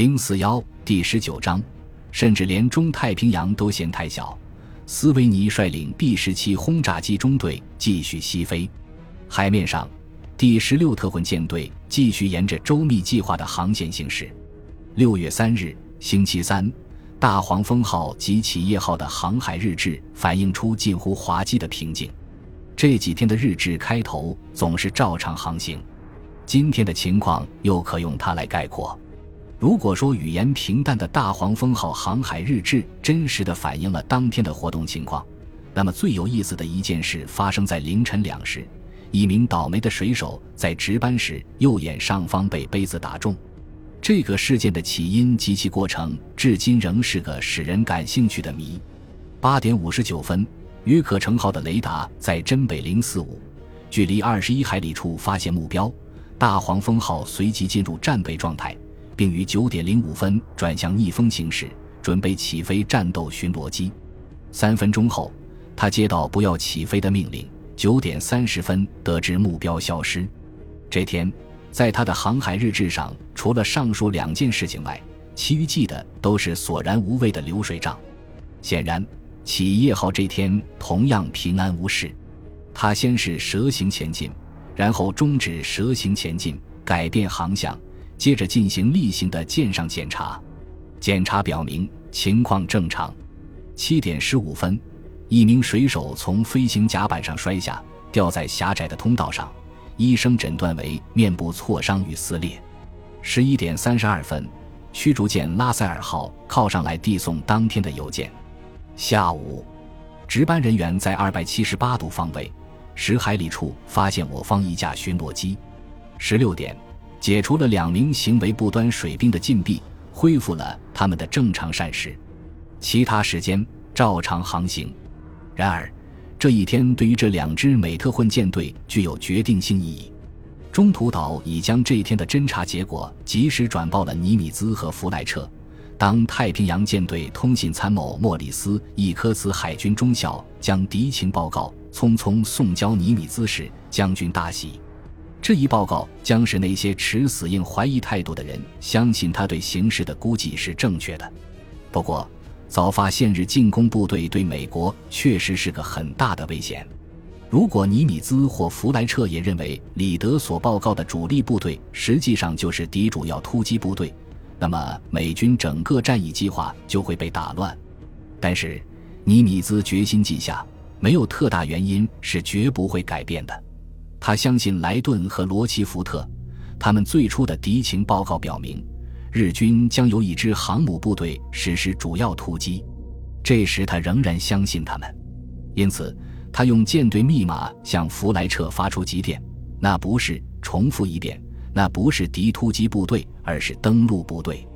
零四幺第十九章，甚至连中太平洋都嫌太小。斯维尼率领 B 十七轰炸机中队继续西飞。海面上，第十六特混舰队继续沿着周密计划的航线行驶。六月三日，星期三，大黄蜂号及企业号的航海日志反映出近乎滑稽的平静。这几天的日志开头总是照常航行。今天的情况又可用它来概括。如果说语言平淡的大黄蜂号航海日志真实的反映了当天的活动情况，那么最有意思的一件事发生在凌晨两时，一名倒霉的水手在值班时右眼上方被杯子打中。这个事件的起因及其过程至今仍是个使人感兴趣的谜。八点五十九分，约克城号的雷达在真北零四五，距离二十一海里处发现目标。大黄蜂号随即进入战备状态，并于九点零五分转向逆风行驶，准备起飞战斗巡逻机。三分钟后，他接到不要起飞的命令。九点三十分，得知目标消失。这天，在他的航海日志上，除了上述两件事情外，其余记的都是索然无味的流水账。显然，企业号这天同样平安无事。他先是蛇形前进。然后终止蛇形前进，改变航向，接着进行例行的舰上检查。检查表明情况正常。七点十五分，一名水手从飞行甲板上摔下，掉在狭窄的通道上，医生诊断为面部挫伤与撕裂。十一点三十二分，驱逐舰拉塞尔号靠上来递送当天的邮件。下午，值班人员在二百七十八度方位。十海里处发现我方一架巡逻机。十六点，解除了两名行为不端水兵的禁闭，恢复了他们的正常膳食。其他时间照常航行。然而，这一天对于这两支美特混舰队具有决定性意义。中途岛已将这一天的侦察结果及时转报了尼米兹和弗莱彻。当太平洋舰队通信参谋莫里斯·伊科茨海军中校将敌情报告。匆匆送交尼米兹时，将军大喜。这一报告将使那些持死硬怀疑态度的人相信他对形势的估计是正确的。不过，早发现日进攻部队对美国确实是个很大的危险。如果尼米兹或弗莱彻也认为里德所报告的主力部队实际上就是敌主要突击部队，那么美军整个战役计划就会被打乱。但是，尼米兹决心记下。没有特大原因是绝不会改变的。他相信莱顿和罗奇福特，他们最初的敌情报告表明，日军将由一支航母部队实施主要突击。这时他仍然相信他们，因此他用舰队密码向弗莱彻发出急电。那不是重复一遍，那不是敌突击部队，而是登陆部队。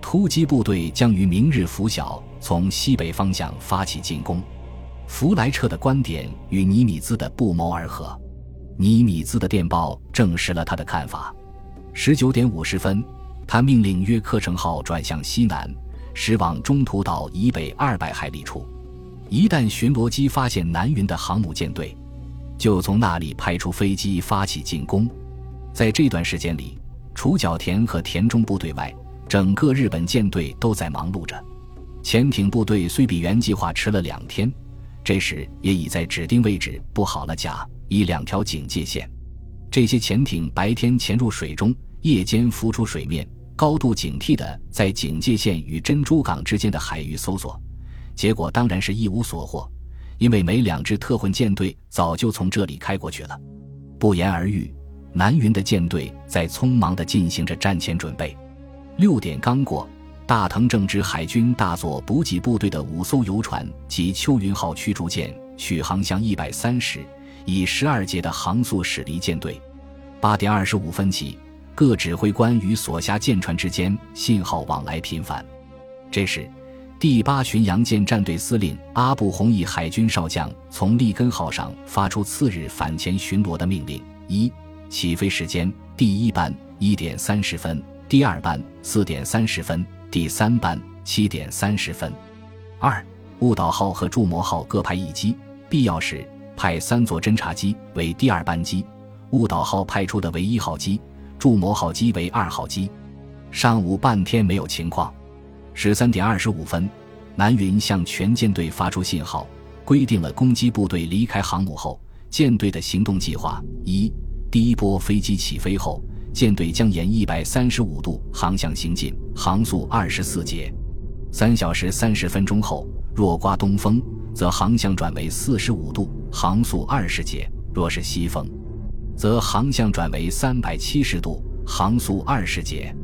突击部队将于明日拂晓从西北方向发起进攻。弗莱彻的观点与尼米兹的不谋而合，尼米兹的电报证实了他的看法。十九点五十分，他命令约克城号转向西南，驶往中途岛以北二百海里处。一旦巡逻机发现南云的航母舰队，就从那里派出飞机发起进攻。在这段时间里，除角田和田中部队外，整个日本舰队都在忙碌着。潜艇部队虽比原计划迟了两天。这时也已在指定位置布好了甲、乙两条警戒线。这些潜艇白天潜入水中，夜间浮出水面，高度警惕地在警戒线与珍珠港之间的海域搜索。结果当然是一无所获，因为每两支特混舰队早就从这里开过去了。不言而喻，南云的舰队在匆忙地进行着战前准备。六点刚过。大藤正直海军大佐补给部队的五艘游船及秋云号驱逐舰续航向一百三十，以十二节的航速驶离舰队。八点二十五分起，各指挥官与所辖舰船之间信号往来频繁。这时，第八巡洋舰战队司令阿布弘毅海军少将从利根号上发出次日反潜巡逻的命令：一、起飞时间，第一班一点三十分，第二班四点三十分。第三班七点三十分，二误导号和筑摩号各派一机，必要时派三座侦察机为第二班机，误导号派出的为一号机，筑摩号机为二号机。上午半天没有情况。十三点二十五分，南云向全舰队发出信号，规定了攻击部队离开航母后，舰队的行动计划：一、第一波飞机起飞后，舰队将沿一百三十五度航向行进，航速二十四节；三小时三十分钟后，若刮东风，则航向转为四十五度，航速二十节；若是西风，则航向转为三百七十度，航速二十节。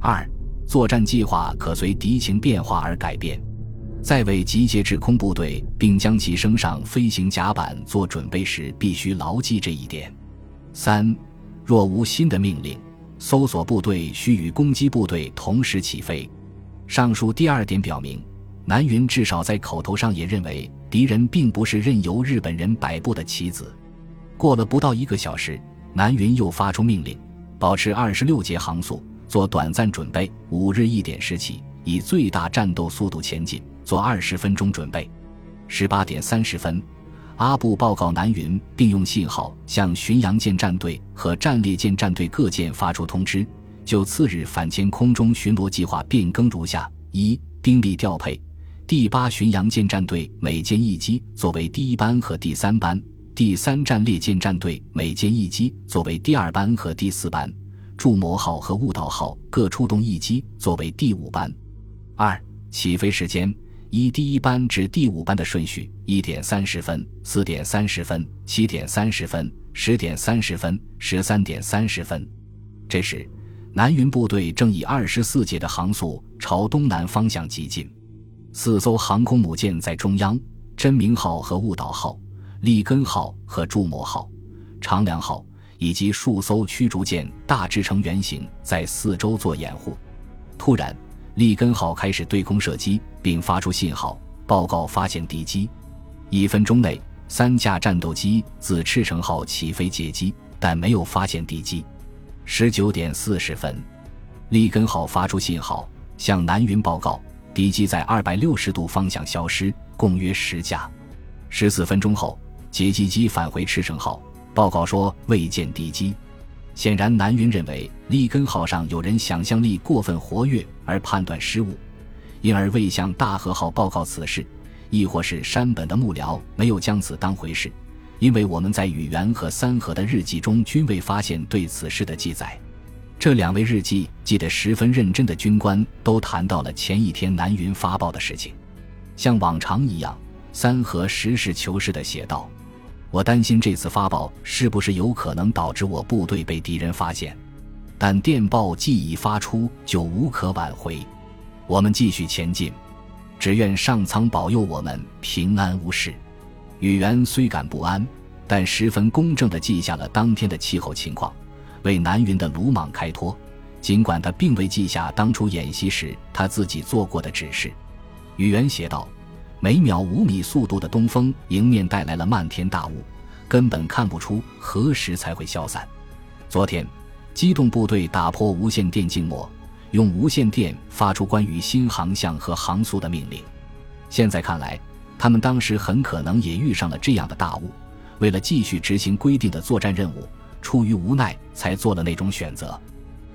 二。作战计划可随敌情变化而改变，在为集结制空部队并将其升上飞行甲板做准备时，必须牢记这一点。三，若无新的命令，搜索部队需与攻击部队同时起飞。上述第二点表明，南云至少在口头上也认为敌人并不是任由日本人摆布的棋子。过了不到一个小时，南云又发出命令，保持二十六节航速。做短暂准备，五日一点时起，以最大战斗速度前进。做二十分钟准备。十八点三十分，阿布报告南云，并用信号向巡洋舰战队和战列舰战队各舰发出通知，就次日反潜空中巡逻计划变更如下：一、兵力调配，第八巡洋舰战队每舰一机作为第一班和第三班；第三战列舰战队每舰一机作为第二班和第四班。筑摩号和悟道号各出动一机作为第五班。二、起飞时间依第一班至第五班的顺序：一点三十分、四点三十分、七点三十分、十点三十分、十三点三十分。这时，南云部队正以二十四节的航速朝东南方向急进。四艘航空母舰在中央：真名号和雾岛号、利根号和筑摩号、长良号。以及数艘驱逐舰大致成圆形，在四周做掩护。突然，利根号开始对空射击，并发出信号，报告发现敌机。一分钟内，三架战斗机自赤城号起飞接机，但没有发现敌机。十九点四十分，利根号发出信号，向南云报告敌机在二百六十度方向消失，共约十架。十四分钟后，截击机返回赤城号。报告说未见敌机，显然南云认为利根号上有人想象力过分活跃而判断失误，因而未向大和号报告此事；亦或是山本的幕僚没有将此当回事，因为我们在宇垣和三河的日记中均未发现对此事的记载。这两位日记记得十分认真的军官都谈到了前一天南云发报的事情，像往常一样，三河实事求是地写道。我担心这次发报是不是有可能导致我部队被敌人发现，但电报既已发出，就无可挽回。我们继续前进，只愿上苍保佑我们平安无事。宇垣虽感不安，但十分公正地记下了当天的气候情况，为南云的鲁莽开脱。尽管他并未记下当初演习时他自己做过的指示，宇垣写道。每秒五米速度的东风迎面带来了漫天大雾，根本看不出何时才会消散。昨天，机动部队打破无线电静默，用无线电发出关于新航向和航速的命令。现在看来，他们当时很可能也遇上了这样的大雾，为了继续执行规定的作战任务，出于无奈才做了那种选择。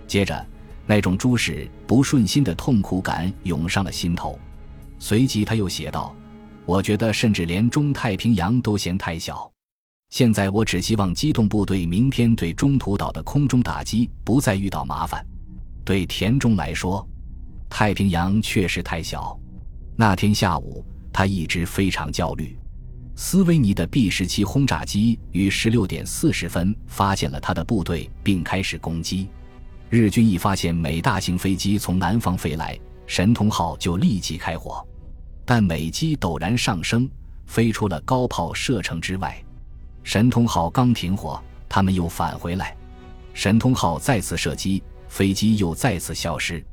接着，那种诸事不顺心的痛苦感涌上了心头。随即他又写道：“我觉得甚至连中太平洋都嫌太小。现在我只希望机动部队明天对中途岛的空中打击不再遇到麻烦。对田中来说，太平洋确实太小。那天下午，他一直非常焦虑。斯维尼的 B 十七轰炸机于十六点四十分发现了他的部队，并开始攻击。日军一发现美大型飞机从南方飞来。”神通号就立即开火，但美机陡然上升，飞出了高炮射程之外。神通号刚停火，他们又返回来。神通号再次射击，飞机又再次消失。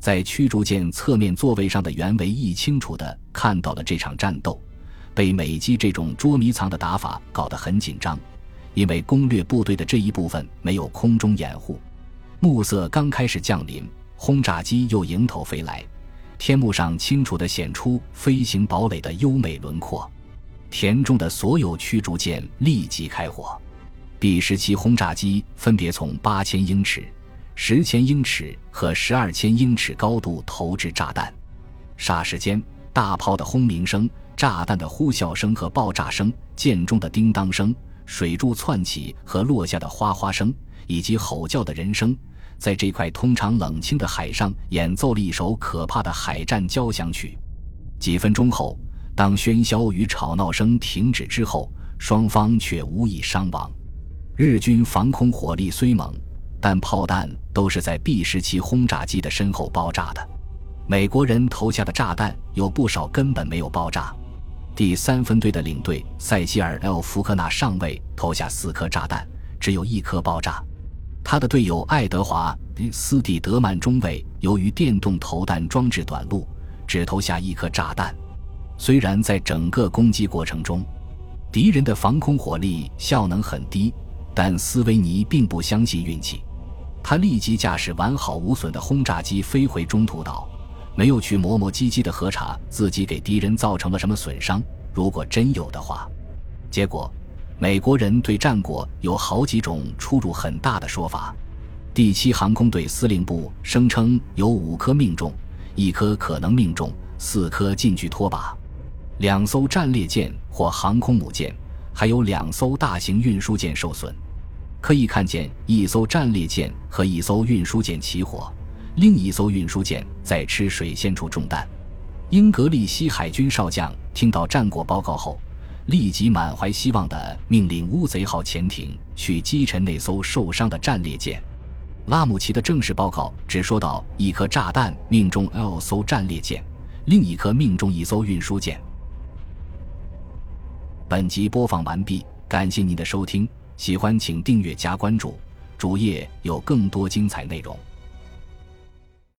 在驱逐舰侧面座位上的袁维义清楚地看到了这场战斗，被美机这种捉迷藏的打法搞得很紧张，因为攻略部队的这一部分没有空中掩护。暮色刚开始降临。轰炸机又迎头飞来，天幕上清楚地显出飞行堡垒的优美轮廓。田中的所有驱逐舰立即开火，B 十七轰炸机分别从八千英尺、十千英尺和十二千英尺高度投掷炸弹。霎时间，大炮的轰鸣声、炸弹的呼啸声和爆炸声、舰中的叮当声、水柱窜起和落下的哗哗声，以及吼叫的人声，在这块通常冷清的海上演奏了一首可怕的海战交响曲。几分钟后，当喧嚣与吵闹声停止之后，双方却无一伤亡。日军防空火力虽猛，但炮弹都是在 B 十七轰炸机的身后爆炸的。美国人投下的炸弹有不少根本没有爆炸。第三分队的领队塞西尔 ·L· 福克纳上尉投下四颗炸弹，只有一颗爆炸。他的队友爱德华·斯蒂德曼中尉由于电动投弹装置短路，只投下一颗炸弹。虽然在整个攻击过程中，敌人的防空火力效能很低，但斯维尼并不相信运气，他立即驾驶完好无损的轰炸机飞回中途岛。没有去磨磨唧唧的核查自己给敌人造成了什么损伤，如果真有的话。结果，美国人对战果有好几种出入很大的说法。第七航空队司令部声称有五颗命中，一颗可能命中，四颗近距拖把，两艘战列舰或航空母舰，还有两艘大型运输舰受损。可以看见一艘战列舰和一艘运输舰起火。另一艘运输舰在吃水线处中弹。英格利希海军少将听到战果报告后，立即满怀希望地命令乌贼号潜艇去击沉那艘受伤的战列舰。拉姆齐的正式报告只说到一颗炸弹命中 L 艘战列舰，另一颗命中一艘运输舰。本集播放完毕，感谢您的收听，喜欢请订阅加关注，主页有更多精彩内容。